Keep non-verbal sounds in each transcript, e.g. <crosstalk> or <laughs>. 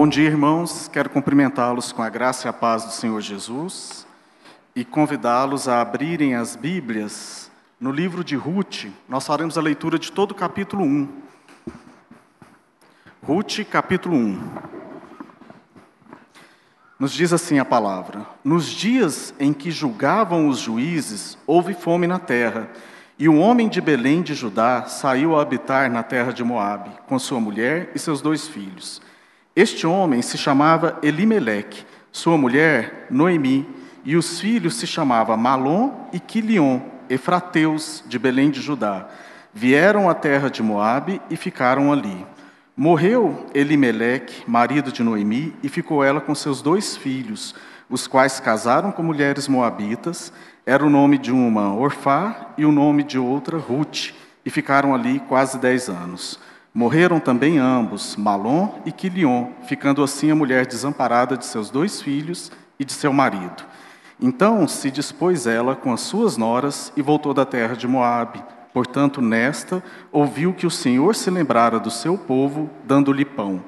Bom dia, irmãos. Quero cumprimentá-los com a graça e a paz do Senhor Jesus e convidá-los a abrirem as Bíblias no livro de Ruth. Nós faremos a leitura de todo o capítulo 1. Ruth, capítulo 1. Nos diz assim a palavra: Nos dias em que julgavam os juízes, houve fome na terra, e um homem de Belém de Judá saiu a habitar na terra de Moabe, com sua mulher e seus dois filhos. Este homem se chamava Elimeleque, sua mulher Noemi, e os filhos se chamavam Malom e Quilion, efrateus de Belém de Judá. Vieram à terra de Moabe e ficaram ali. Morreu Elimeleque, marido de Noemi, e ficou ela com seus dois filhos, os quais casaram com mulheres moabitas. Era o nome de uma Orfá e o nome de outra Ruth, e ficaram ali quase dez anos. Morreram também ambos, Malom e Quilion, ficando assim a mulher desamparada de seus dois filhos e de seu marido. Então se dispôs ela com as suas noras e voltou da terra de Moabe. Portanto, nesta ouviu que o Senhor se lembrara do seu povo, dando-lhe pão.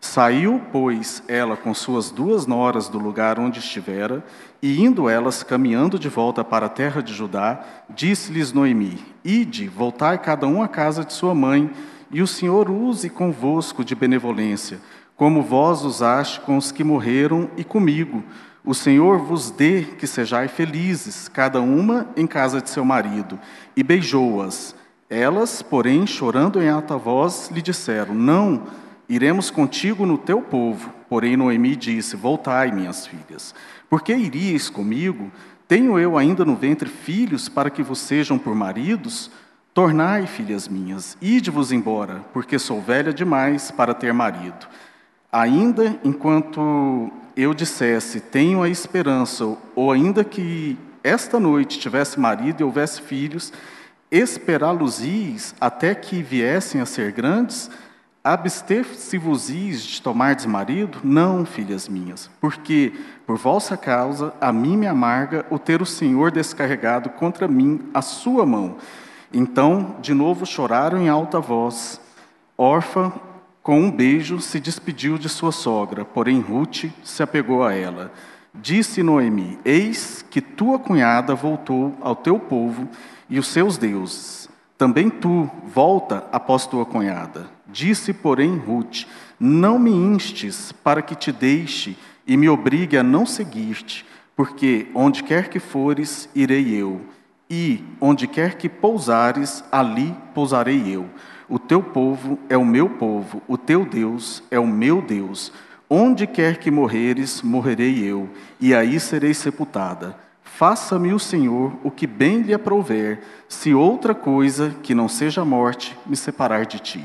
Saiu, pois, ela com suas duas noras do lugar onde estivera, e indo elas caminhando de volta para a terra de Judá, disse-lhes Noemi: Ide, voltai cada um à casa de sua mãe e o Senhor use convosco de benevolência, como vós usaste com os que morreram e comigo. O Senhor vos dê que sejais felizes, cada uma em casa de seu marido. E beijou-as. Elas, porém, chorando em alta voz, lhe disseram: Não, iremos contigo no teu povo. Porém, Noemi disse: Voltai, minhas filhas. Por que iríeis comigo? Tenho eu ainda no ventre filhos para que vos sejam por maridos? Tornai, filhas minhas, ide-vos embora, porque sou velha demais para ter marido. Ainda enquanto eu dissesse, tenho a esperança, ou ainda que esta noite tivesse marido e houvesse filhos, esperá-los-is até que viessem a ser grandes, abster-se-vos-is de tomardes marido? Não, filhas minhas, porque por vossa causa a mim me amarga o ter o Senhor descarregado contra mim a sua mão então, de novo choraram em alta voz. Orfa, com um beijo, se despediu de sua sogra, porém Ruth se apegou a ela. Disse Noemi: Eis que tua cunhada voltou ao teu povo e os seus deuses. Também tu volta após tua cunhada. Disse, porém, Ruth: Não me instes para que te deixe e me obrigue a não seguir-te, porque onde quer que fores, irei eu e onde quer que pousares, ali pousarei eu. O teu povo é o meu povo, o teu Deus é o meu Deus. Onde quer que morreres, morrerei eu, e aí serei sepultada. Faça-me o Senhor o que bem lhe aprouver, se outra coisa que não seja a morte me separar de ti.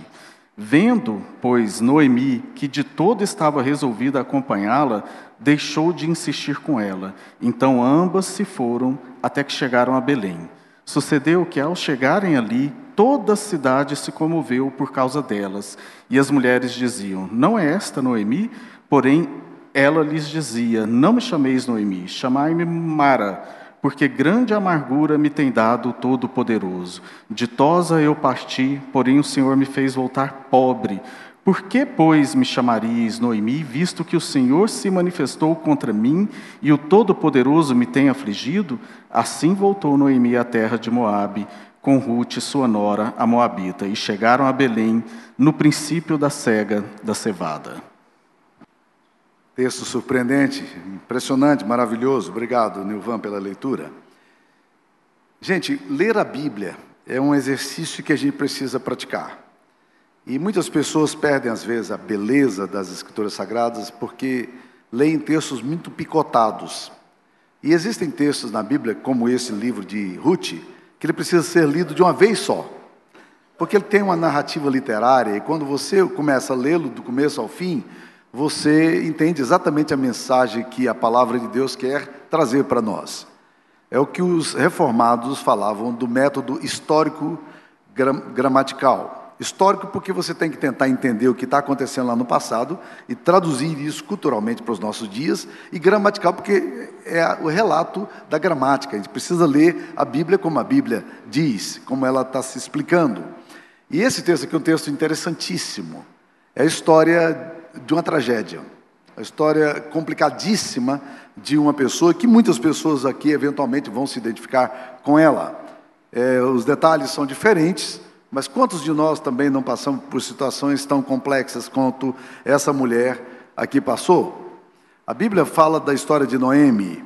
Vendo, pois, Noemi que de todo estava resolvida a acompanhá-la, deixou de insistir com ela. Então ambas se foram até que chegaram a Belém. Sucedeu que, ao chegarem ali, toda a cidade se comoveu por causa delas. E as mulheres diziam: Não é esta Noemi? Porém, ela lhes dizia: Não me chameis Noemi, chamai-me Mara, porque grande amargura me tem dado o Todo-Poderoso. Ditosa eu parti, porém o Senhor me fez voltar pobre por que, pois, me chamaríeis Noemi, visto que o Senhor se manifestou contra mim e o Todo-Poderoso me tem afligido? Assim voltou Noemi à terra de Moabe, com Ruth, sua nora, a Moabita, e chegaram a Belém no princípio da cega da cevada. Texto surpreendente, impressionante, maravilhoso. Obrigado, Nilvan, pela leitura. Gente, ler a Bíblia é um exercício que a gente precisa praticar. E muitas pessoas perdem, às vezes, a beleza das Escrituras Sagradas porque leem textos muito picotados. E existem textos na Bíblia, como esse livro de Ruth, que ele precisa ser lido de uma vez só. Porque ele tem uma narrativa literária, e quando você começa a lê-lo do começo ao fim, você entende exatamente a mensagem que a palavra de Deus quer trazer para nós. É o que os reformados falavam do método histórico gramatical. Histórico porque você tem que tentar entender o que está acontecendo lá no passado e traduzir isso culturalmente para os nossos dias. E gramatical porque é o relato da gramática. A gente precisa ler a Bíblia como a Bíblia diz, como ela está se explicando. E esse texto aqui é um texto interessantíssimo. É a história de uma tragédia, a história complicadíssima de uma pessoa que muitas pessoas aqui eventualmente vão se identificar com ela. É, os detalhes são diferentes, mas quantos de nós também não passamos por situações tão complexas quanto essa mulher aqui passou? A Bíblia fala da história de Noemi.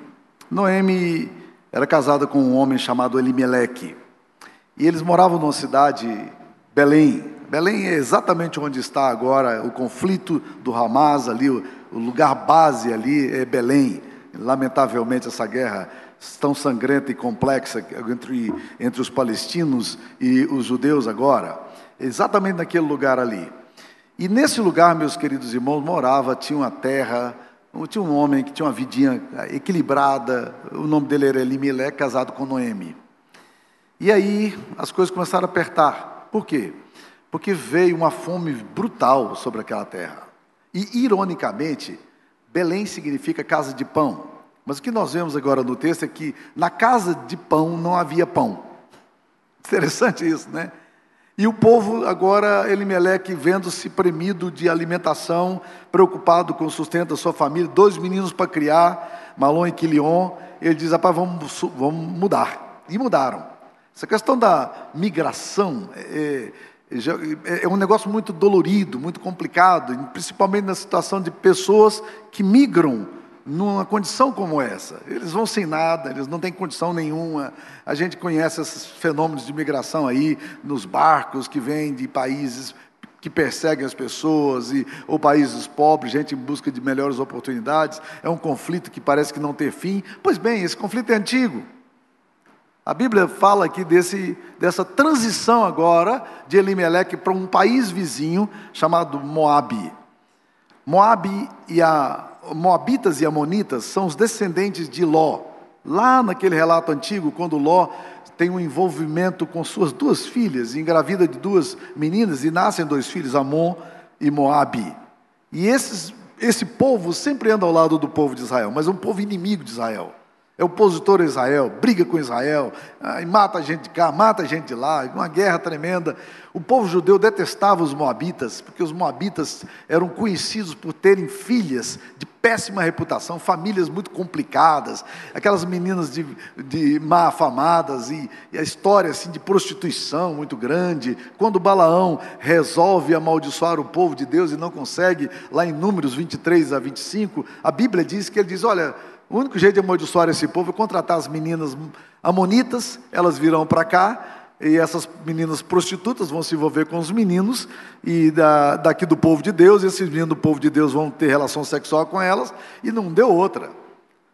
Noemi era casada com um homem chamado Elimeleque. E eles moravam numa cidade, Belém. Belém é exatamente onde está agora o conflito do Hamas, ali, o, lugar base ali é Belém. Lamentavelmente, essa guerra tão sangrenta e complexa entre, entre os palestinos e os judeus agora, exatamente naquele lugar ali. E nesse lugar, meus queridos irmãos, morava, tinha uma terra, tinha um homem que tinha uma vidinha equilibrada, o nome dele era Elimilé, casado com Noemi. E aí as coisas começaram a apertar. Por quê? Porque veio uma fome brutal sobre aquela terra. E, ironicamente, Belém significa casa de pão. Mas o que nós vemos agora no texto é que na casa de pão não havia pão. Interessante isso, né? E o povo agora, Elimeleque, vendo-se premido de alimentação, preocupado com o sustento da sua família, dois meninos para criar, Malon e Quilion, ele diz, rapaz, vamos, vamos mudar. E mudaram. Essa questão da migração é, é, é um negócio muito dolorido, muito complicado, principalmente na situação de pessoas que migram numa condição como essa. Eles vão sem nada, eles não têm condição nenhuma. A gente conhece esses fenômenos de migração aí, nos barcos que vêm de países que perseguem as pessoas, e, ou países pobres, gente em busca de melhores oportunidades. É um conflito que parece que não tem fim. Pois bem, esse conflito é antigo. A Bíblia fala aqui desse, dessa transição agora de Elimeleque para um país vizinho chamado. Moabe e a Moabitas e Amonitas são os descendentes de Ló. Lá naquele relato antigo, quando Ló tem um envolvimento com suas duas filhas, engravida de duas meninas e nascem dois filhos, Amon e Moabe. E esses, esse povo sempre anda ao lado do povo de Israel, mas é um povo inimigo de Israel. É opositor a Israel, briga com Israel, mata a gente de cá, mata a gente de lá, uma guerra tremenda. O povo judeu detestava os moabitas, porque os moabitas eram conhecidos por terem filhas de péssima reputação, famílias muito complicadas, aquelas meninas de, de má afamadas e, e a história assim de prostituição muito grande. Quando Balaão resolve amaldiçoar o povo de Deus e não consegue, lá em Números 23 a 25, a Bíblia diz que ele diz: Olha, o único jeito de amaldiçoar esse povo é contratar as meninas amonitas, elas virão para cá, e essas meninas prostitutas vão se envolver com os meninos e da, daqui do povo de Deus, e esses meninos do povo de Deus vão ter relação sexual com elas, e não deu outra.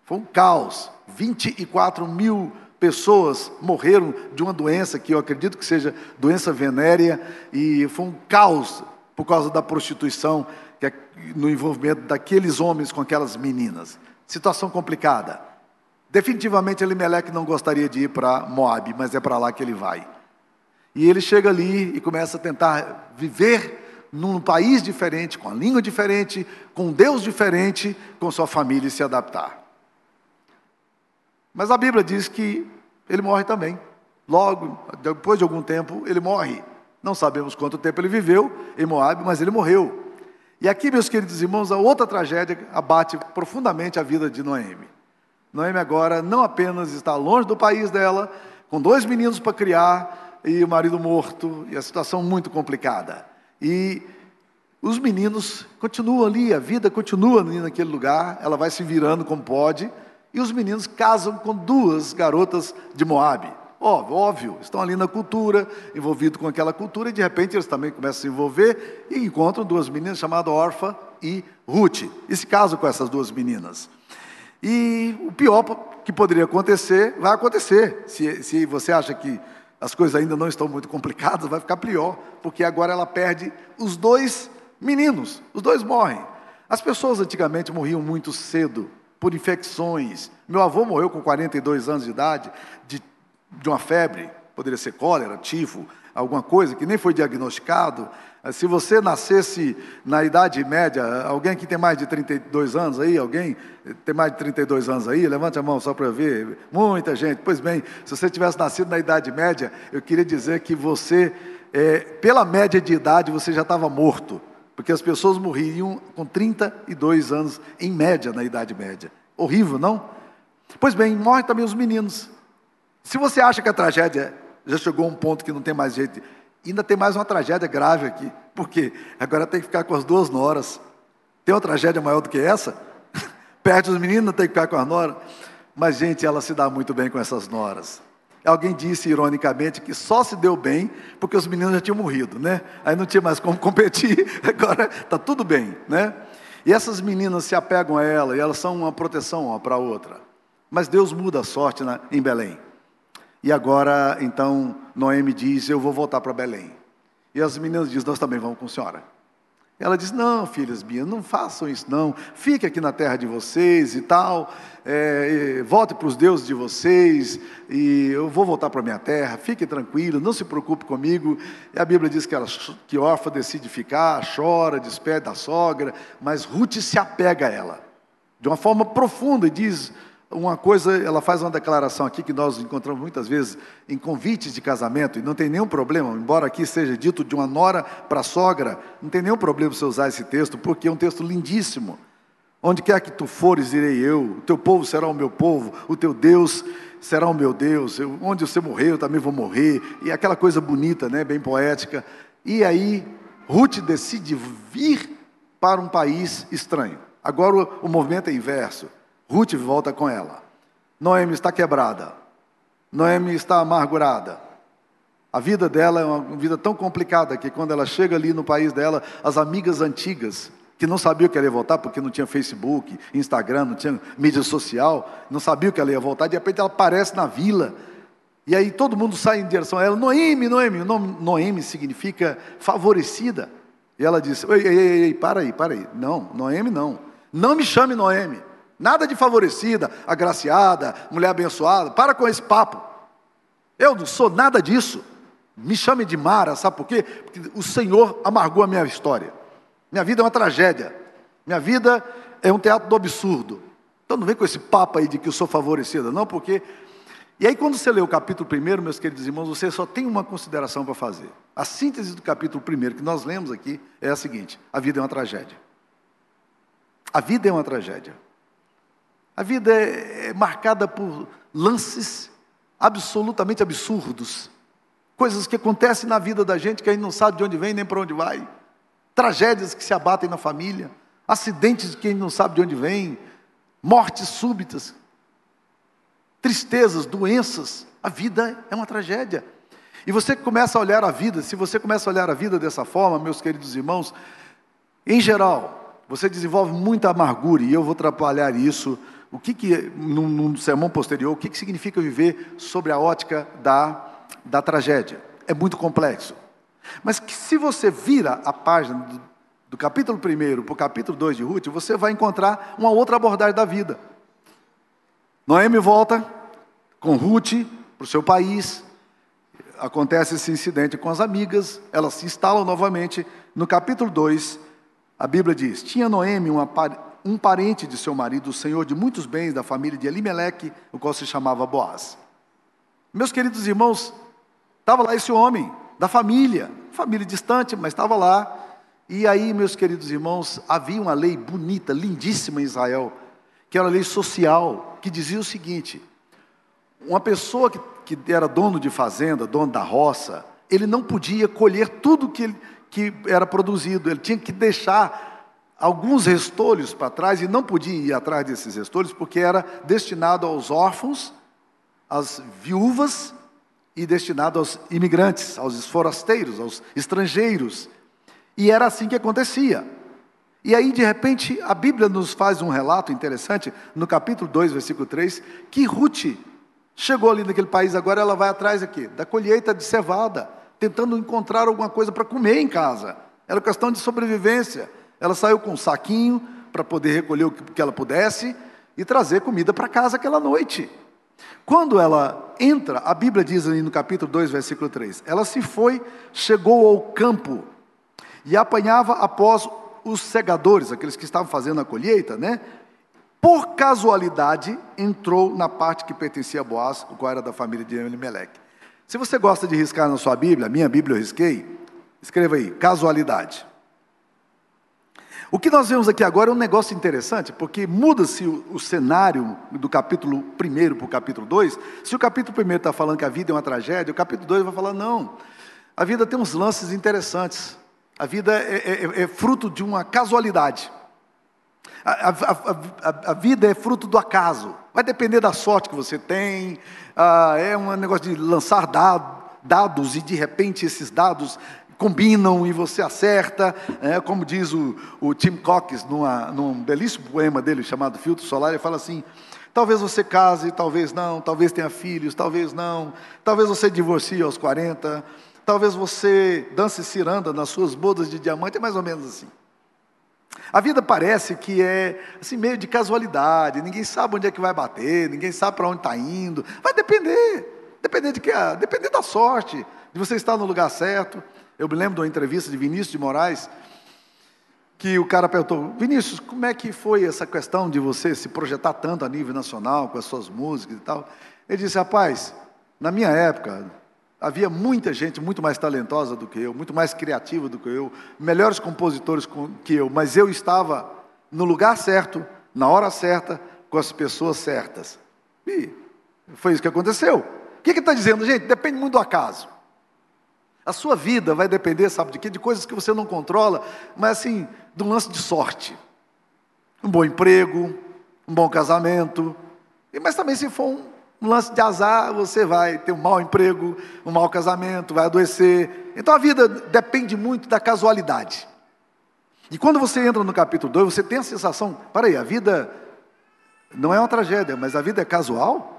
Foi um caos. 24 mil pessoas morreram de uma doença que eu acredito que seja doença venérea, e foi um caos por causa da prostituição, que é no envolvimento daqueles homens com aquelas meninas. Situação complicada. Definitivamente Elimelec não gostaria de ir para Moab, mas é para lá que ele vai. E ele chega ali e começa a tentar viver num país diferente, com a língua diferente, com um Deus diferente, com sua família e se adaptar. Mas a Bíblia diz que ele morre também. Logo, depois de algum tempo, ele morre. Não sabemos quanto tempo ele viveu em Moab, mas ele morreu. E aqui, meus queridos irmãos, a outra tragédia abate profundamente a vida de Noemi. Noemi agora não apenas está longe do país dela, com dois meninos para criar e o marido morto, e a situação muito complicada. E os meninos continuam ali, a vida continua ali naquele lugar, ela vai se virando como pode, e os meninos casam com duas garotas de Moabe. Óbvio, óbvio, estão ali na cultura, envolvidos com aquela cultura, e de repente eles também começam a se envolver e encontram duas meninas chamadas Orfa e Ruth. E se casam com essas duas meninas. E o pior que poderia acontecer, vai acontecer. Se, se você acha que as coisas ainda não estão muito complicadas, vai ficar pior, porque agora ela perde os dois meninos, os dois morrem. As pessoas antigamente morriam muito cedo por infecções. Meu avô morreu com 42 anos de idade de de uma febre, poderia ser cólera, tifo, alguma coisa que nem foi diagnosticado. Eh, se você nascesse na idade média, alguém que tem mais de 32 anos aí, alguém tem mais de 32 anos aí, levante a mão só para ver. Muita gente. Pois bem, se você tivesse nascido na idade média, eu queria dizer que você, é, pela média de idade, você já estava morto Porque as pessoas morriam com 32 anos, em média, na Idade Média. Horrível, não? Pois bem, morrem também os meninos. Se você acha que a tragédia já chegou a um ponto que não tem mais jeito, ainda tem mais uma tragédia grave aqui. Por quê? Agora tem que ficar com as duas noras. Tem uma tragédia maior do que essa? <laughs> Perde os meninos, tem que ficar com as noras. Mas, gente, ela se dá muito bem com essas noras. Alguém disse ironicamente que só se deu bem porque os meninos já tinham morrido, né? Aí não tinha mais como <laughs> competir, agora está tudo bem, né? E essas meninas se apegam a ela e elas são uma proteção uma para a outra. Mas Deus muda a sorte na, em Belém. E agora, então, Noemi diz: Eu vou voltar para Belém. E as meninas dizem: Nós também vamos com a senhora. Ela diz: Não, filhas minhas, não façam isso, não. Fique aqui na terra de vocês e tal. É, volte para os deuses de vocês. E eu vou voltar para a minha terra. Fique tranquilo, não se preocupe comigo. E a Bíblia diz que, ela, que órfã decide ficar, chora, despede da sogra. Mas Ruth se apega a ela de uma forma profunda e diz: uma coisa, ela faz uma declaração aqui que nós encontramos muitas vezes em convites de casamento, e não tem nenhum problema, embora aqui seja dito de uma nora para a sogra, não tem nenhum problema você usar esse texto, porque é um texto lindíssimo. Onde quer que tu fores, irei eu, o teu povo será o meu povo, o teu Deus será o meu Deus, eu, onde você morrer, eu também vou morrer, e aquela coisa bonita, né, bem poética. E aí, Ruth decide vir para um país estranho. Agora o, o movimento é inverso. Ruth volta com ela. Noemi está quebrada. Noemi está amargurada. A vida dela é uma vida tão complicada que quando ela chega ali no país dela, as amigas antigas, que não sabiam que ela ia voltar, porque não tinha Facebook, Instagram, não tinha mídia social, não sabiam que ela ia voltar, de repente ela aparece na vila. E aí todo mundo sai em direção a ela, Noemi, Noemi. O nome Noemi significa favorecida. E ela disse, ei, ei, ei, para aí, para aí. Não, Noemi não. Não me chame Noemi. Nada de favorecida, agraciada, mulher abençoada. Para com esse papo. Eu não sou nada disso. Me chame de Mara, sabe por quê? Porque o Senhor amargou a minha história. Minha vida é uma tragédia. Minha vida é um teatro do absurdo. Então não vem com esse papo aí de que eu sou favorecida, não, porque. E aí, quando você lê o capítulo 1, meus queridos irmãos, você só tem uma consideração para fazer. A síntese do capítulo 1 que nós lemos aqui é a seguinte: a vida é uma tragédia. A vida é uma tragédia. A vida é, é marcada por lances absolutamente absurdos. Coisas que acontecem na vida da gente que a gente não sabe de onde vem nem para onde vai. Tragédias que se abatem na família. Acidentes que a gente não sabe de onde vem. Mortes súbitas. Tristezas, doenças. A vida é uma tragédia. E você começa a olhar a vida, se você começa a olhar a vida dessa forma, meus queridos irmãos, em geral, você desenvolve muita amargura, e eu vou trabalhar isso o que, que num, num sermão posterior, o que, que significa viver sobre a ótica da, da tragédia. É muito complexo. Mas que se você vira a página do, do capítulo 1 para o capítulo 2 de Ruth, você vai encontrar uma outra abordagem da vida. Noemi volta com Ruth para o seu país, acontece esse incidente com as amigas, elas se instalam novamente. No capítulo 2, a Bíblia diz: Tinha Noemi uma, um parente de seu marido, o senhor de muitos bens da família de Elimeleque, o qual se chamava Boaz. Meus queridos irmãos, estava lá esse homem, da família, família distante, mas estava lá. E aí, meus queridos irmãos, havia uma lei bonita, lindíssima em Israel, que era a lei social, que dizia o seguinte: uma pessoa que, que era dono de fazenda, dono da roça, ele não podia colher tudo que, que era produzido, ele tinha que deixar alguns restolhos para trás e não podia ir atrás desses restolhos porque era destinado aos órfãos, às viúvas e destinado aos imigrantes, aos forasteiros, aos estrangeiros. E era assim que acontecia. E aí, de repente, a Bíblia nos faz um relato interessante, no capítulo 2, versículo 3, que Ruth chegou ali naquele país, agora ela vai atrás aqui, da colheita de cevada, tentando encontrar alguma coisa para comer em casa. Era questão de sobrevivência. Ela saiu com um saquinho para poder recolher o que ela pudesse e trazer comida para casa aquela noite. Quando ela entra, a Bíblia diz ali no capítulo 2, versículo 3: ela se foi, chegou ao campo e apanhava após os segadores, aqueles que estavam fazendo a colheita, né? Por casualidade, entrou na parte que pertencia a Boaz, o qual era da família de Elimelech. Se você gosta de riscar na sua Bíblia, minha Bíblia eu risquei, escreva aí, casualidade. O que nós vemos aqui agora é um negócio interessante, porque muda-se o, o, cenário do capítulo 1 para o capítulo 2. Se o capítulo 1 está falando que a vida é uma tragédia, o capítulo 2 vai falar, não, a vida tem uns lances interessantes. A vida é, é, é fruto de uma casualidade. A, a, a, a, vida é fruto do acaso. Vai depender da sorte que você tem. Ah, é um negócio de lançar dados e de repente esses dados combinam e você acerta, é, como diz o, o Tim Cox numa, num belíssimo poema dele chamado Filtro Solar, ele fala assim: talvez você case, talvez não, talvez tenha filhos, talvez não, talvez você divorcie aos 40, talvez você dance ciranda nas suas bodas de diamante, é mais ou menos assim. A vida parece que é assim meio de casualidade, ninguém sabe onde é que vai bater, ninguém sabe para onde está indo. Vai depender, depender de quê? Depender da sorte, de você estar no lugar certo. Eu me lembro de uma entrevista de Vinícius de Moraes, que o cara perguntou: Vinícius, como é que foi essa questão de você se projetar tanto a nível nacional com as suas músicas e tal? Ele disse: rapaz, na minha época, havia muita gente muito mais talentosa do que eu, muito mais criativa do que eu, melhores compositores que eu, mas eu estava no lugar certo, na hora certa, com as pessoas certas. E foi isso que aconteceu. O que está dizendo, gente? Depende muito do acaso. A sua vida vai depender, sabe de quê? De coisas que você não controla, mas assim, de um lance de sorte. Um bom emprego, um bom casamento, mas também se for um, lance de azar, você vai ter um mau emprego, um mau casamento, vai adoecer. Então a vida depende muito da casualidade. E quando você entra no capítulo 2, você tem a sensação, para aí, a vida não é uma tragédia, mas a vida é casual?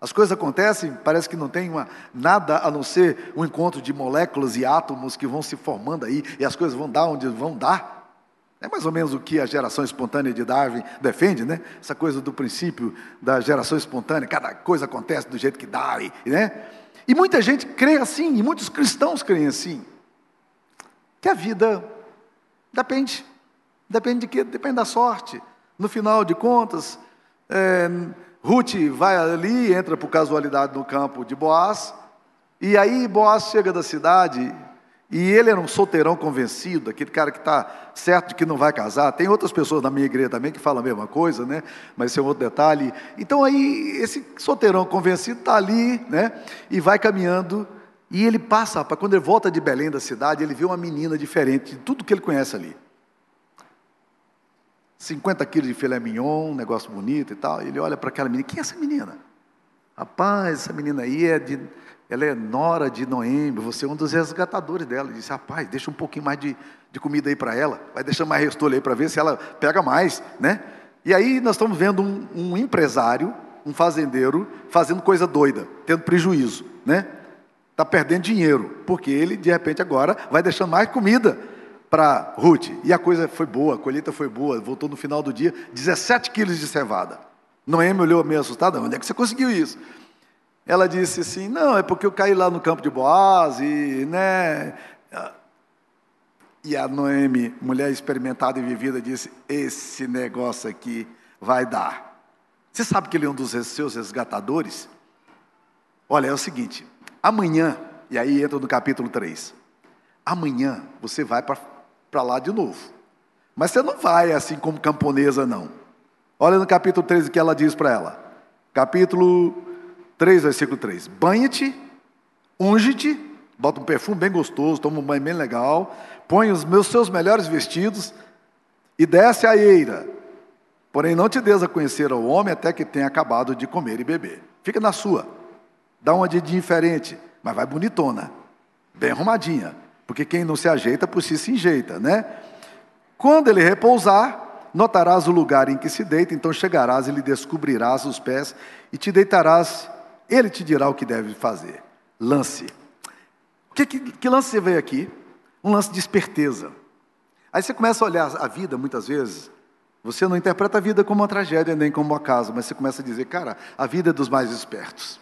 As coisas acontecem, parece que não tem uma, nada a não ser um encontro de moléculas e átomos que vão se formando aí, e as coisas vão dar onde vão dar. É mais ou menos o que a geração espontânea de Darwin defende, né? Essa coisa do princípio da geração espontânea, cada coisa acontece do jeito que dá, né? E muita gente crê assim, e muitos cristãos creem assim. Que a vida depende. Depende de quê? Depende da sorte. No final de contas, é, Ruth vai ali, entra por casualidade no campo de Boaz, e aí Boaz chega da cidade, e ele era um solteirão convencido, aquele cara que está certo de que não vai casar. Tem outras pessoas na minha igreja também que falam a mesma coisa, né? Mas esse é um outro detalhe. Então aí, esse solteirão convencido está ali, né? E vai caminhando, e ele passa, quando ele volta de Belém da cidade, ele vê uma menina diferente de tudo que ele conhece ali. 50 quilos de filé mignon, um negócio bonito e tal. Ele olha para aquela menina, quem é essa menina? Rapaz, essa menina aí é de, ela é nora de Noemi, você é um dos resgatadores dela. Ele disse, rapaz, deixa um pouquinho mais de, de comida aí para ela, vai deixando mais restolho aí para ver se ela pega mais, né? E aí nós estamos vendo um, um empresário, um fazendeiro, fazendo coisa doida, tendo prejuízo, né? Está perdendo dinheiro, porque ele, de repente, agora vai deixando mais comida para Ruth. E a coisa foi boa, a colheita foi boa, voltou no final do dia, 17 quilos de cevada. Noemi olhou meio assustada, onde é que você conseguiu isso? Ela disse assim, não, é porque eu caí lá no campo de Boaz e, né... E a Noemi, mulher experimentada e vivida, disse, esse negócio aqui vai dar. Você sabe que ele é um dos seus resgatadores? Olha, é o seguinte, amanhã, e aí entra no capítulo 3, amanhã você vai para para lá de novo. Mas você não vai assim como camponesa, não. Olha no capítulo 3 o que ela diz para ela. Capítulo 3, versículo 3. Banha-te, unge-te, bota um perfume bem gostoso, toma um banho bem legal, põe os meus seus melhores vestidos e desce a eira. Porém, não te des a conhecer ao homem até que tenha acabado de comer e beber. Fica na sua. Dá uma de diferente, mas vai bonitona, bem arrumadinha. Porque quem não se ajeita, por si se enjeita, né? Quando ele repousar, notarás o lugar em que se deita, então chegarás e lhe descobrirás os pés e te deitarás, ele te dirá o que deve fazer. Lance. Que, que, que lance você veio aqui? Um lance de esperteza. Aí você começa a olhar a vida, muitas vezes, você não interpreta a vida como uma tragédia nem como um acaso, mas você começa a dizer, cara, a vida é dos mais espertos.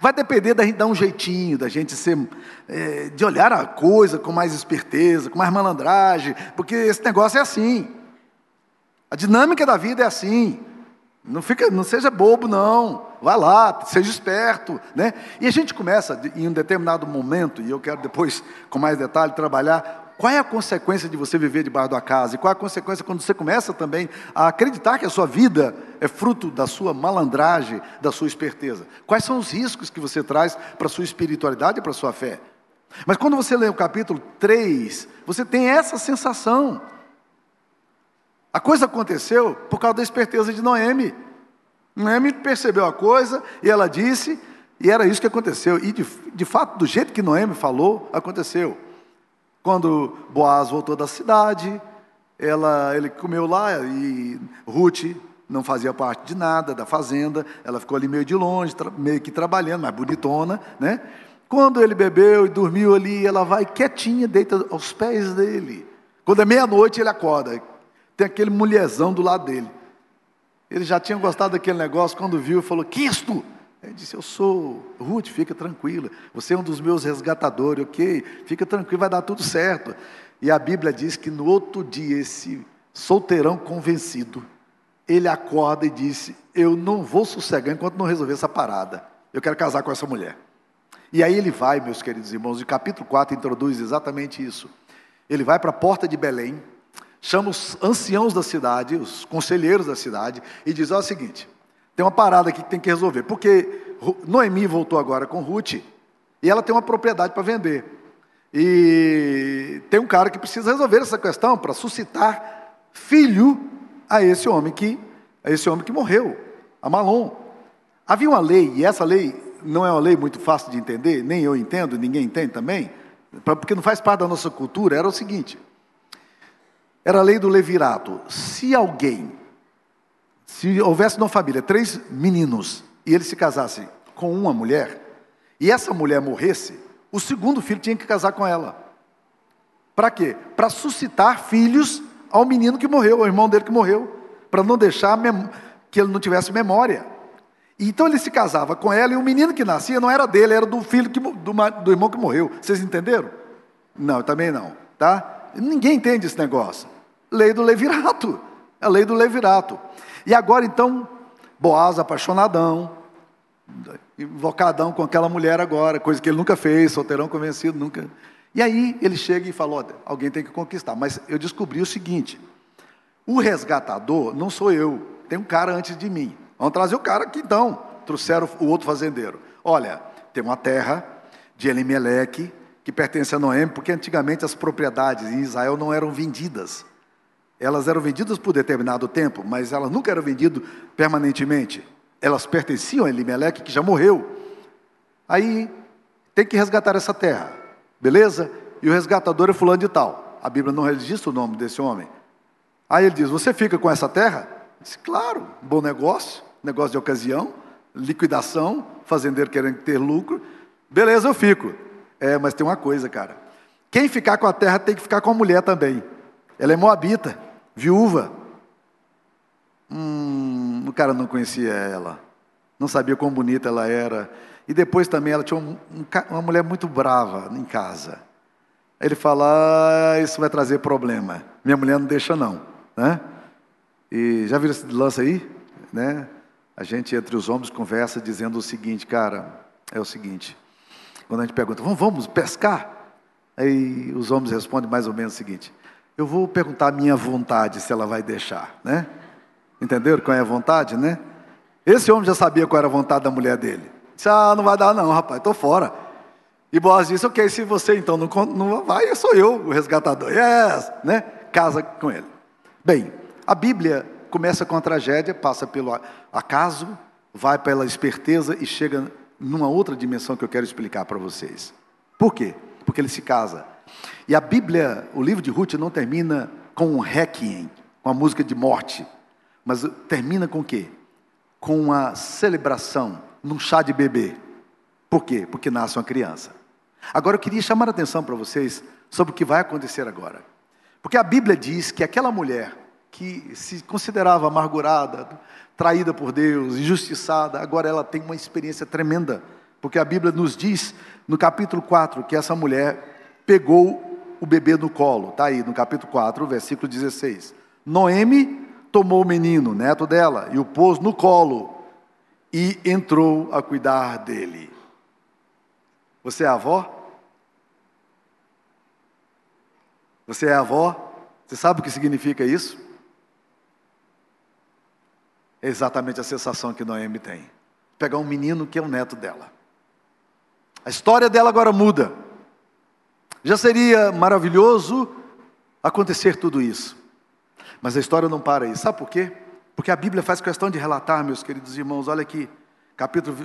Vai depender da gente dar um jeitinho, da gente ser, é, de olhar a coisa com mais esperteza, com mais malandragem, porque esse negócio é assim. A dinâmica da vida é assim. Não, fica, não seja bobo, não. Vai lá, seja esperto. Né? E a gente começa, em um determinado momento, e eu quero depois, com mais detalhe, trabalhar Qual é a consequência de você viver debaixo da casa? E qual é a consequência quando você começa também a acreditar que a sua vida é fruto da sua malandragem, da sua esperteza? Quais são os riscos que você traz para a sua espiritualidade e para a sua fé? Mas quando você lê o capítulo 3, você tem essa sensação. A coisa aconteceu por causa da esperteza de Noemi. Noemi percebeu a coisa e ela disse, e era isso que aconteceu. E de, de fato, do jeito que Noemi falou, aconteceu. Quando Boaz voltou da cidade, ela, ele comeu lá e Ruth não fazia parte de nada da fazenda, ela ficou ali meio de longe, meio que trabalhando, mas bonitona, né? Quando ele bebeu e dormiu ali, ela vai quietinha, deita aos pés dele. Quando é meia-noite, ele acorda. Tem aquele mulherzão do lado dele. Ele já tinha gostado daquele negócio, quando viu, falou: Quem és tu? Ele disse: Eu sou Ruth, fica tranquila. Você é um dos meus resgatadores, ok? Fica tranquilo, vai dar tudo certo. E a Bíblia diz que no outro dia, esse solteirão convencido, ele acorda e disse: Eu não vou sossegar enquanto não resolver essa parada. Eu quero casar com essa mulher. E aí ele vai, meus queridos irmãos, e capítulo 4 introduz exatamente isso. Ele vai para a porta de Belém, chama os anciãos da cidade, os conselheiros da cidade, e diz: Ó, é o seguinte, tem uma parada aqui que tem que resolver, porque Noemi voltou agora com Ruth, e ela tem uma propriedade para vender. E tem um cara que precisa resolver essa questão para suscitar filho a esse homem que a esse homem que morreu, a Malom. Havia uma lei, e essa lei não é uma lei muito fácil de entender, nem eu entendo, ninguém entende também, porque não faz parte da nossa cultura, era o seguinte: era a lei do levirato. Se alguém, se houvesse numa família três meninos e eles se casassem com uma mulher, e essa mulher morresse, o segundo filho tinha que casar com ela. Para quê? Para suscitar filhos ao menino que morreu, ao irmão dele que morreu, para não deixar que ele não tivesse memória. Então ele se casava com ela e o menino que nascia não era dele, era do filho que, do, do irmão que morreu. Vocês entenderam? Não, também não, tá? Ninguém entende esse negócio. Lei do levirato. É a lei do levirato. E agora então, Boaz apaixonadão, invocadão com aquela mulher agora, coisa que ele nunca fez, solteirão convencido, nunca. E aí ele chega e fala: alguém tem que conquistar. Mas eu descobri o seguinte: o resgatador não sou eu, tem um cara antes de mim. Vamos trazer o cara que então trouxeram o outro fazendeiro. Olha, tem uma terra de Elimeleque que pertence a Noemi, porque antigamente as propriedades em Israel não eram vendidas. Elas eram vendidas por determinado tempo, mas elas nunca eram vendidas permanentemente. Elas pertenciam a Elimeleque, que já morreu. Aí tem que resgatar essa terra, beleza? E o resgatador é fulano de tal. A Bíblia não registra o nome desse homem. Aí ele diz: Você fica com essa terra? Diz, claro, bom negócio negócio de ocasião, liquidação, fazendeiro querendo ter lucro. Beleza, eu fico. É, mas tem uma coisa, cara. Quem ficar com a terra tem que ficar com a mulher também. Ela é moabita, viúva. Hum, o cara não conhecia ela, não sabia quão bonita ela era. E depois também ela tinha um, um, uma mulher muito brava em casa. Ele fala: ah, Isso vai trazer problema. Minha mulher não deixa, não. Né? E já viram esse lance aí? Né? a gente entre os homens conversa dizendo o seguinte, cara, é o seguinte, quando a gente pergunta, vamos, vamos pescar? Aí os homens respondem mais ou menos o seguinte, eu vou perguntar a minha vontade se ela vai deixar, né? Entenderam qual é a vontade, né? Esse homem já sabia qual era a vontade da mulher dele. Disse, ah, não vai dar não, rapaz, estou fora. E Boaz disse, ok, se você então não, não vai, sou eu o resgatador. Yes, né? Casa com ele. Bem, a Bíblia começa com a tragédia, passa pelo acaso, vai pela esperteza e chega numa outra dimensão que eu quero explicar para vocês. Por quê? Porque ele se casa. E a Bíblia, o livro de Ruth não termina com um requiem, com a música de morte, mas termina com o quê? Com uma celebração num chá de bebê. Por quê? Porque nasce uma criança. Agora eu queria chamar a atenção para vocês sobre o que vai acontecer agora. Porque a Bíblia diz que aquela mulher que se considerava amargurada, traída por Deus, injustiçada, agora ela tem uma experiência tremenda, porque a Bíblia nos diz no capítulo 4 que essa mulher pegou o bebê no colo, está aí no capítulo 4, versículo 16. Noemi tomou o menino, neto dela, e o pôs no colo e entrou a cuidar dele. Você é avó? Você é avó? Você sabe o que significa isso? É exatamente a sensação que Noemi tem. Pegar um menino que é o neto dela. A história dela agora muda. Já seria maravilhoso acontecer tudo isso. Mas a história não para aí. Sabe por quê? Porque a Bíblia faz questão de relatar, meus queridos irmãos, olha aqui, capítulo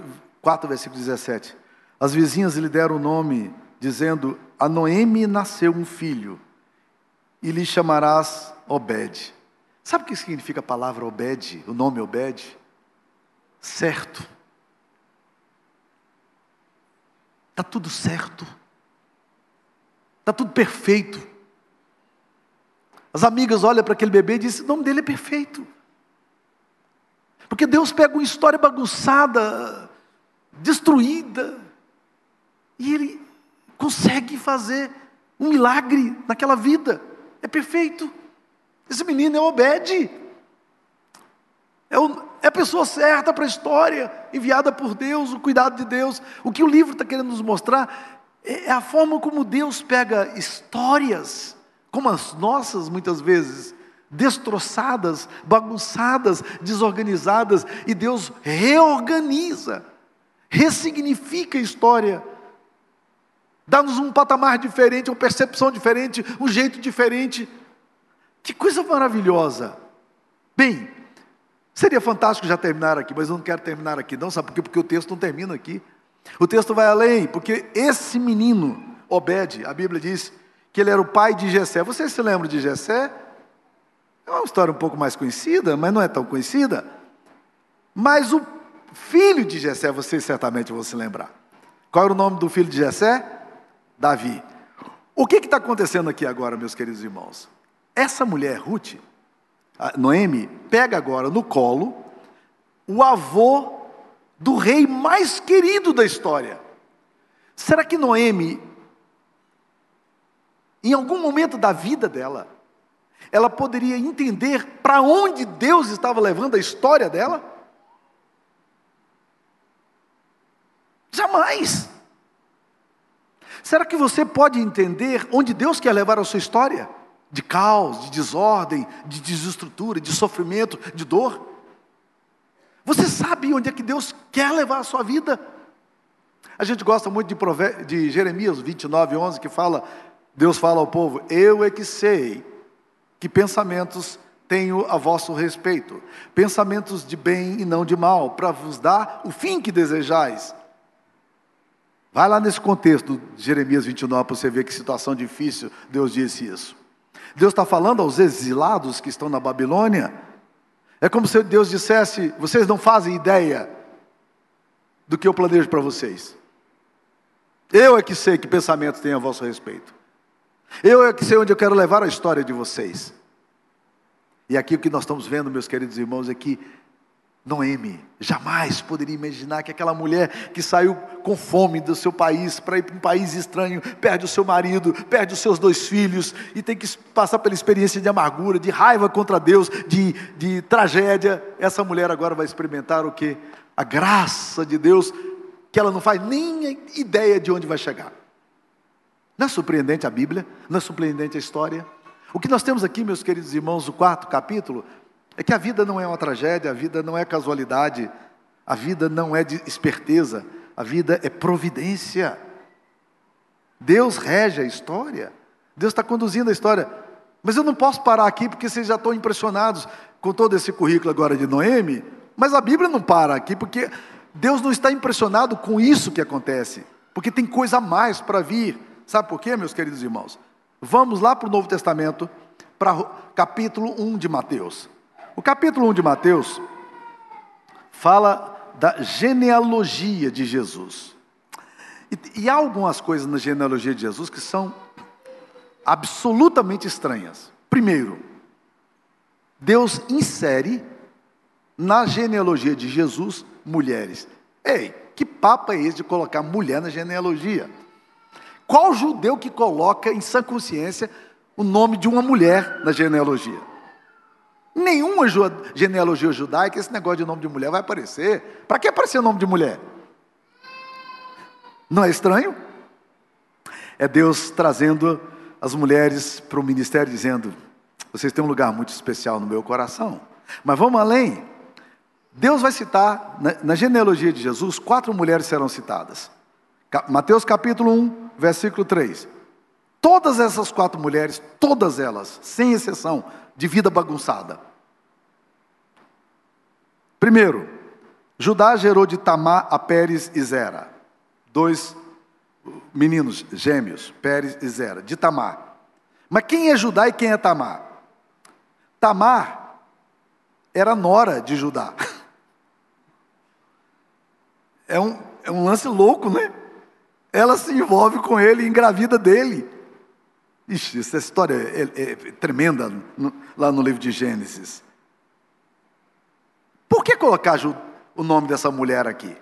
4, versículo 17. As vizinhas lhe deram o nome, dizendo: A Noemi nasceu um filho, e lhe chamarás Obed. Sabe o que significa a palavra Obed, o nome Obed? Certo. Está tudo certo. Está tudo perfeito. As amigas olham para aquele bebê e dizem: o nome dele é perfeito. Porque Deus pega uma história bagunçada, destruída, e Ele consegue fazer um milagre naquela vida. É perfeito. Esse menino é Obed. É, o, é a pessoa certa para a história, enviada por Deus, o cuidado de Deus. O que o livro está querendo nos mostrar é, é a forma como Deus pega histórias, como as nossas muitas vezes, destroçadas, bagunçadas, desorganizadas, e Deus reorganiza, ressignifica a história, dá-nos um patamar diferente, uma percepção diferente, um jeito diferente. Que coisa maravilhosa! Bem, seria fantástico já terminar aqui, mas eu não quero terminar aqui, não, sabe por quê? Porque o texto não termina aqui. O texto vai além, porque esse menino, Obed, a Bíblia diz que ele era o pai de Jessé. Vocês se lembram de Jessé? É uma história um pouco mais conhecida, mas não é tão conhecida. Mas o filho de Jessé, vocês certamente vão se lembrar. Qual era o nome do filho de Jessé? Davi. O que está acontecendo aqui agora, meus queridos irmãos? Essa mulher, Ruth, Noemi, pega agora no colo o avô do rei mais querido da história. Será que Noemi, em algum momento da vida dela, ela poderia entender para onde Deus estava levando a história dela? Jamais. Será que você pode entender onde Deus quer levar a sua história? De caos, de desordem, de desestrutura, de sofrimento, de dor? Você sabe onde é que Deus quer levar a sua vida? A gente gosta muito de, de Jeremias 29, 11, que fala, Deus fala ao povo, eu é que sei que pensamentos tenho a vosso respeito, pensamentos de bem e não de mal, para vos dar o fim que desejais. Vai lá nesse contexto de Jeremias 29 para você ver que situação difícil Deus disse isso. Deus está falando aos exilados que estão na Babilônia, é como se Deus dissesse: vocês não fazem ideia do que eu planejo para vocês. Eu é que sei que pensamentos têm a vosso respeito. Eu é que sei onde eu quero levar a história de vocês. E aqui o que nós estamos vendo, meus queridos irmãos, é que Noemi jamais poderia imaginar que aquela mulher que saiu com fome do seu país para ir para um país estranho, perde o seu marido, perde os seus dois filhos e tem que passar pela experiência de amargura, de raiva contra Deus, de, de tragédia. Essa mulher agora vai experimentar o que? A graça de Deus, que ela não faz nem ideia de onde vai chegar. Não é surpreendente a Bíblia? Não é surpreendente a história? O que nós temos aqui, meus queridos irmãos, o quarto capítulo, é que a vida não é uma tragédia, a vida não é casualidade, a vida não é esperteza, a vida é providência. Deus rege a história, Deus está conduzindo a história. Mas eu não posso parar aqui porque vocês já estão impressionados com todo esse currículo agora de Noemi, mas a Bíblia não para aqui porque Deus não está impressionado com isso que acontece, porque tem coisa a mais para vir. Sabe por quê, meus queridos irmãos? Vamos lá para o Novo Testamento, para capítulo 1 de Mateus. O capítulo 1 de Mateus fala da genealogia de Jesus. E, e há algumas coisas na genealogia de Jesus que são absolutamente estranhas. Primeiro, Deus insere na genealogia de Jesus mulheres. Ei, que papo é esse de colocar mulher na genealogia? Qual judeu que coloca em sã consciência o nome de uma mulher na genealogia? Nenhuma genealogia judaica, esse negócio de nome de mulher vai aparecer. Para que aparecer o nome de mulher? Não é estranho? É Deus trazendo as mulheres para o ministério dizendo: vocês têm um lugar muito especial no meu coração. Mas vamos além. Deus vai citar, na, genealogia de Jesus, quatro mulheres serão citadas. Mateus capítulo 1, versículo 3. Todas essas quatro mulheres, todas elas, sem exceção, de vida bagunçada. Primeiro, Judá gerou de Tamar a Pérez e Zera. Dois meninos gêmeos, Pérez e Zera, de Tamar. Mas quem é Judá e quem é Tamar? Tamar era nora de Judá. <laughs> É um, é um lance louco, né? Ela se envolve com ele engravida dele. Ixi, essa história é, é, é tremenda no, lá no livro de Gênesis. Por que colocar o nome dessa mulher aqui?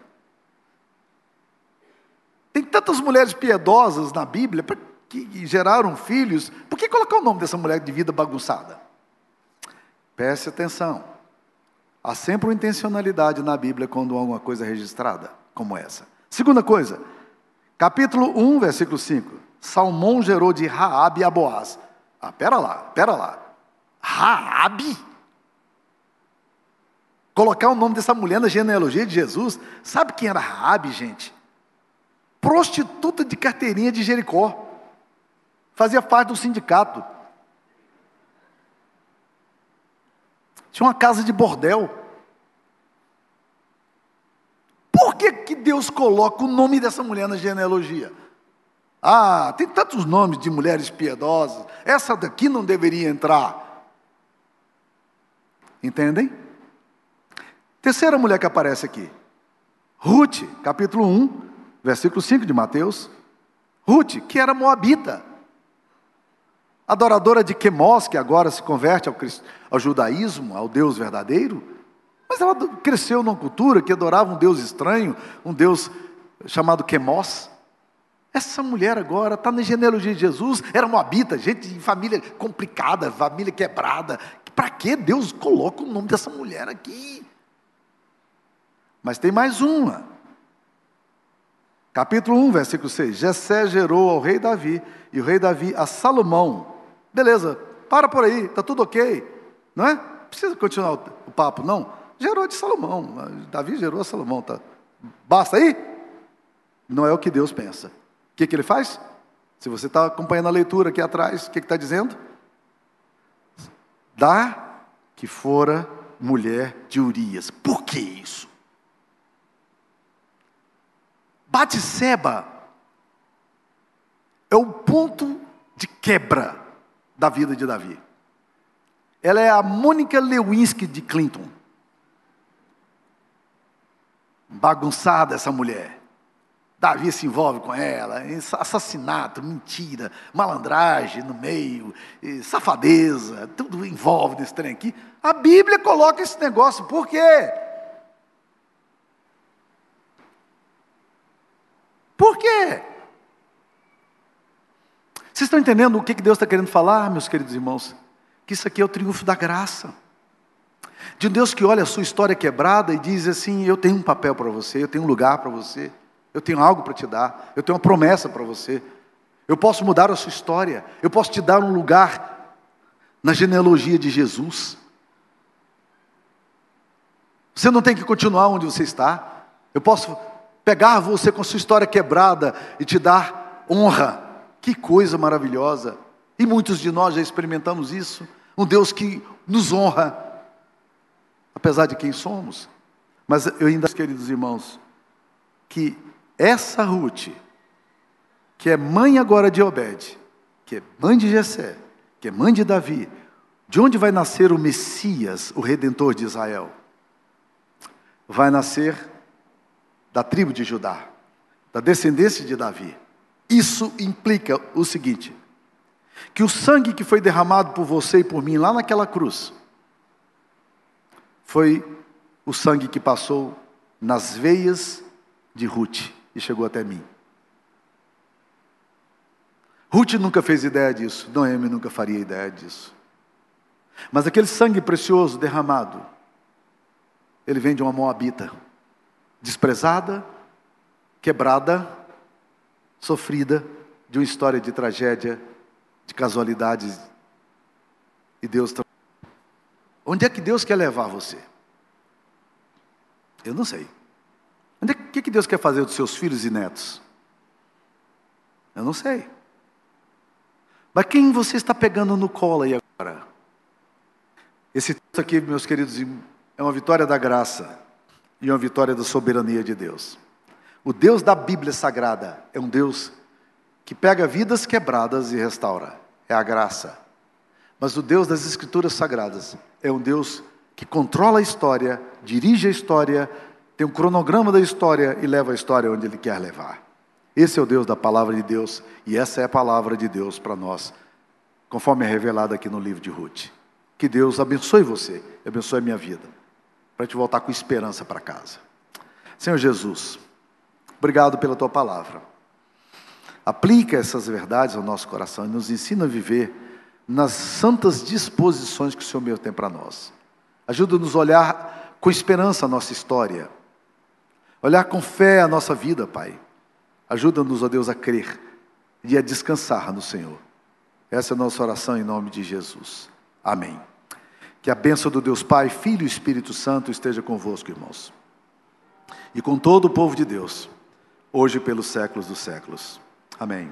Tem tantas mulheres piedosas na Bíblia que geraram filhos. Por que colocar o nome dessa mulher de vida bagunçada? Preste atenção. Há sempre uma intencionalidade na Bíblia quando há alguma coisa registrada, como essa. Segunda coisa, capítulo 1, versículo 5. Salmão gerou de Raabe a Boaz. Ah, pera lá, pera lá. Raabe? Colocar o nome dessa mulher na genealogia de Jesus. Sabe quem era Raabe, gente? Prostituta de carteirinha de Jericó. Fazia parte do sindicato. Tinha uma casa de bordel. Por que, que Deus coloca o nome dessa mulher na genealogia? Ah, tem tantos nomes de mulheres piedosas. Essa daqui não deveria entrar. Entendem? Terceira mulher que aparece aqui. Ruth, capítulo 1, versículo 5 de Mateus. Ruth, que era moabita adoradora de Quemos, que agora se converte ao, ao, judaísmo, ao Deus verdadeiro, mas ela cresceu numa cultura que adorava um Deus estranho, um Deus chamado Quemos. Essa mulher agora está na genealogia de Jesus, era moabita, gente de família complicada, família quebrada. Para que Deus coloca o nome dessa mulher aqui? Mas tem mais uma. Capítulo 1, versículo 6. Jessé gerou ao rei Davi, e o rei Davi a Salomão, Beleza, para por aí, está tudo ok. Não é? Precisa continuar o, papo, não. Gerou de Salomão. Davi gerou a Salomão. Tá. Basta aí? Não é o que Deus pensa. O que, que ele faz? Se você está acompanhando a leitura aqui atrás, o que está dizendo? Dá que fora mulher de Urias. Por que isso? Batseba é o ponto de quebra da vida de Davi. Ela é a Mônica Lewinsky de Clinton. Bagunçada essa mulher. Davi se envolve com ela, assassinato, mentira, malandragem no meio, safadeza, tudo envolve nesse trem aqui. A Bíblia coloca esse negócio, por quê? Por quê? Vocês estão entendendo o que Deus está querendo falar, meus queridos irmãos? Que isso aqui é o triunfo da graça. De um Deus que olha a sua história quebrada e diz assim: Eu tenho um papel para você, eu tenho um lugar para você, eu tenho algo para te dar, eu tenho uma promessa para você. Eu posso mudar a sua história, eu posso te dar um lugar na genealogia de Jesus. Você não tem que continuar onde você está. Eu posso pegar você com a sua história quebrada e te dar honra que coisa maravilhosa! E muitos de nós já experimentamos isso. Um Deus que nos honra, apesar de quem somos. Mas eu ainda, queridos irmãos, que essa Ruth, que é mãe agora de Obed, que é mãe de Jessé, que é mãe de Davi, de onde vai nascer o Messias, o Redentor de Israel? Vai nascer da tribo de Judá, da descendência de Davi. Isso implica o seguinte: que o sangue que foi derramado por você e por mim lá naquela cruz foi o sangue que passou nas veias de Ruth e chegou até mim. Ruth nunca fez ideia disso, Noemi nunca faria ideia disso. Mas aquele sangue precioso derramado, ele vem de uma moabita, desprezada, quebrada, sofrida, de uma história de tragédia de casualidades. E Deus. Onde é que Deus quer levar você? Eu não sei. O que, que Deus quer fazer dos seus filhos e netos? Eu não sei. Mas quem você está pegando no colo aí agora? Esse texto aqui, meus queridos, é uma vitória da graça e uma vitória da soberania de Deus. O Deus da Bíblia Sagrada é um Deus que pega vidas quebradas e restaura. É a graça. Mas o Deus das Escrituras Sagradas é um Deus que controla a história, dirige a história, tem um cronograma da história e leva a história onde Ele quer levar. Esse é o Deus da palavra de Deus e essa é a palavra de Deus para nós, conforme é revelado aqui no livro de Ruth. Que Deus abençoe você, abençoe a minha vida, para te voltar com esperança para casa. Senhor Jesus, obrigado pela tua palavra. Aplica essas verdades ao nosso coração e nos ensina a viver nas santas disposições que o Senhor meu tem para nós. Ajuda-nos a olhar com esperança a nossa história, olhar com fé a nossa vida, Pai. Ajuda-nos, ó Deus, a crer e a descansar no Senhor. Essa é a nossa oração em nome de Jesus. Amém. Que a bênção do Deus Pai, Filho e Espírito Santo esteja convosco, irmãos. E com todo o povo de Deus, hoje e pelos séculos dos séculos. Amém.